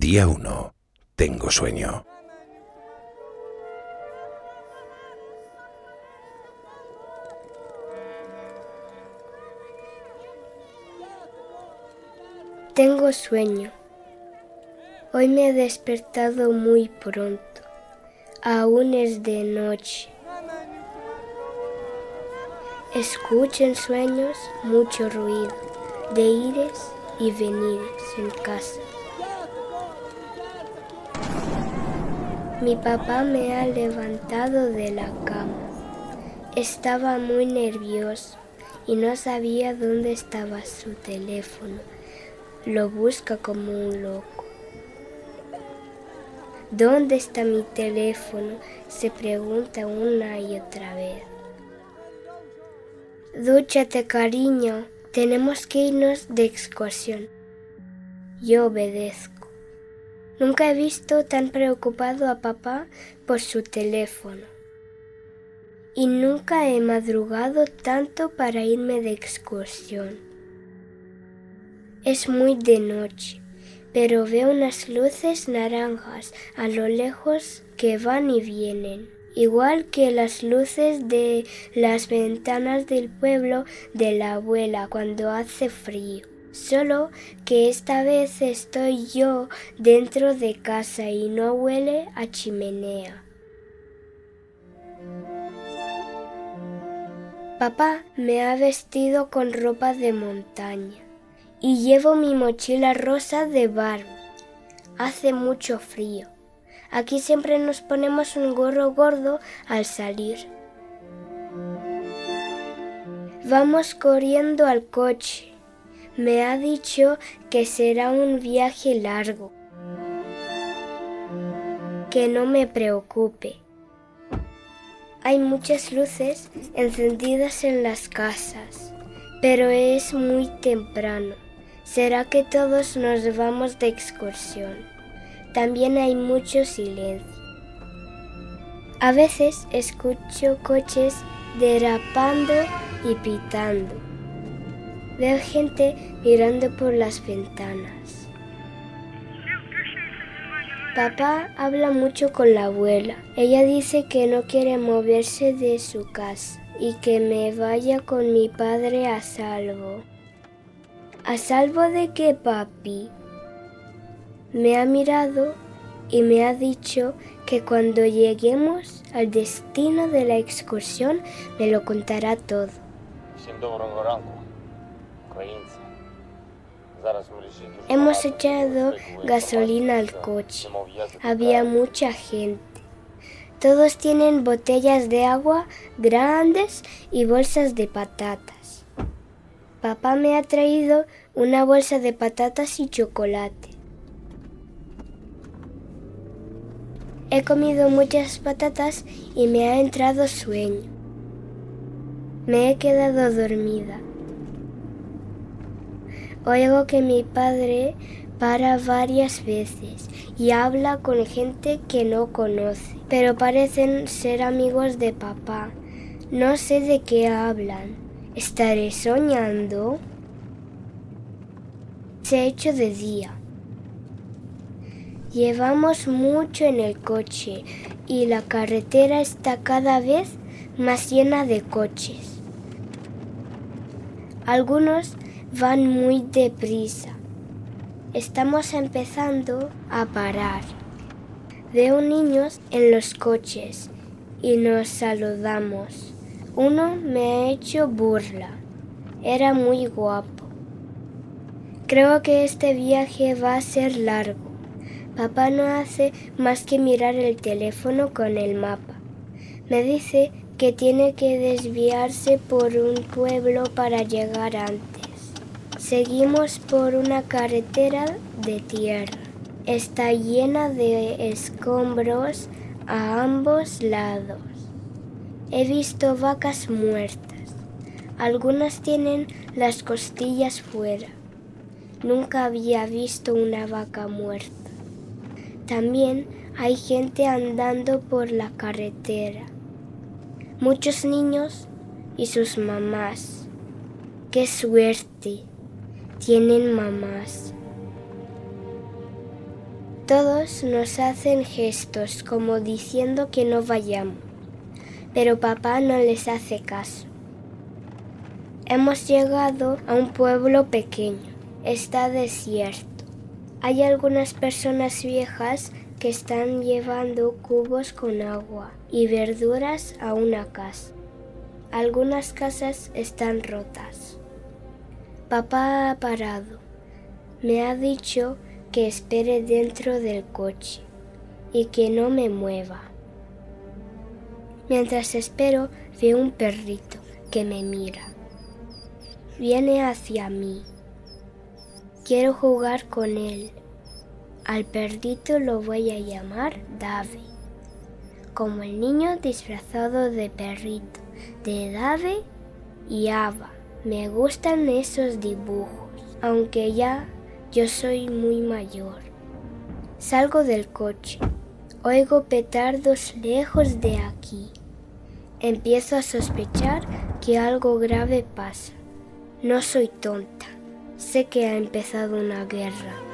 Día 1. Tengo sueño. Tengo sueño. Hoy me he despertado muy pronto. Aún es de noche. Escucho en sueños mucho ruido de ires y venires en casa. Mi papá me ha levantado de la cama. Estaba muy nervioso y no sabía dónde estaba su teléfono. Lo busca como un loco. ¿Dónde está mi teléfono? Se pregunta una y otra vez. Dúchate, cariño. Tenemos que irnos de excursión. Yo obedezco. Nunca he visto tan preocupado a papá por su teléfono. Y nunca he madrugado tanto para irme de excursión. Es muy de noche, pero veo unas luces naranjas a lo lejos que van y vienen, igual que las luces de las ventanas del pueblo de la abuela cuando hace frío. Solo que esta vez estoy yo dentro de casa y no huele a chimenea. Papá me ha vestido con ropa de montaña y llevo mi mochila rosa de Barbie. Hace mucho frío. Aquí siempre nos ponemos un gorro gordo al salir. Vamos corriendo al coche. Me ha dicho que será un viaje largo. Que no me preocupe. Hay muchas luces encendidas en las casas, pero es muy temprano. ¿Será que todos nos vamos de excursión? También hay mucho silencio. A veces escucho coches derrapando y pitando. Veo gente mirando por las ventanas. Papá habla mucho con la abuela. Ella dice que no quiere moverse de su casa y que me vaya con mi padre a salvo. ¿A salvo de qué, papi? Me ha mirado y me ha dicho que cuando lleguemos al destino de la excursión me lo contará todo. Hemos echado gasolina al coche. Había mucha gente. Todos tienen botellas de agua grandes y bolsas de patatas. Papá me ha traído una bolsa de patatas y chocolate. He comido muchas patatas y me ha entrado sueño. Me he quedado dormida. Oigo que mi padre para varias veces y habla con gente que no conoce, pero parecen ser amigos de papá. No sé de qué hablan. ¿Estaré soñando? Se ha hecho de día. Llevamos mucho en el coche y la carretera está cada vez más llena de coches. Algunos van muy deprisa. Estamos empezando a parar. Veo niños en los coches y nos saludamos. Uno me ha hecho burla. Era muy guapo. Creo que este viaje va a ser largo. Papá no hace más que mirar el teléfono con el mapa. Me dice que tiene que desviarse por un pueblo para llegar antes. Seguimos por una carretera de tierra. Está llena de escombros a ambos lados. He visto vacas muertas. Algunas tienen las costillas fuera. Nunca había visto una vaca muerta. También hay gente andando por la carretera. Muchos niños y sus mamás. ¡Qué suerte! Tienen mamás. Todos nos hacen gestos como diciendo que no vayamos, pero papá no les hace caso. Hemos llegado a un pueblo pequeño, está desierto. Hay algunas personas viejas que están llevando cubos con agua y verduras a una casa. Algunas casas están rotas. Papá ha parado. Me ha dicho que espere dentro del coche y que no me mueva. Mientras espero, veo un perrito que me mira. Viene hacia mí. Quiero jugar con él. Al perrito lo voy a llamar Dave, como el niño disfrazado de perrito, de Dave y Ava. Me gustan esos dibujos, aunque ya yo soy muy mayor. Salgo del coche. Oigo petardos lejos de aquí. Empiezo a sospechar que algo grave pasa. No soy tonta. Sé que ha empezado una guerra.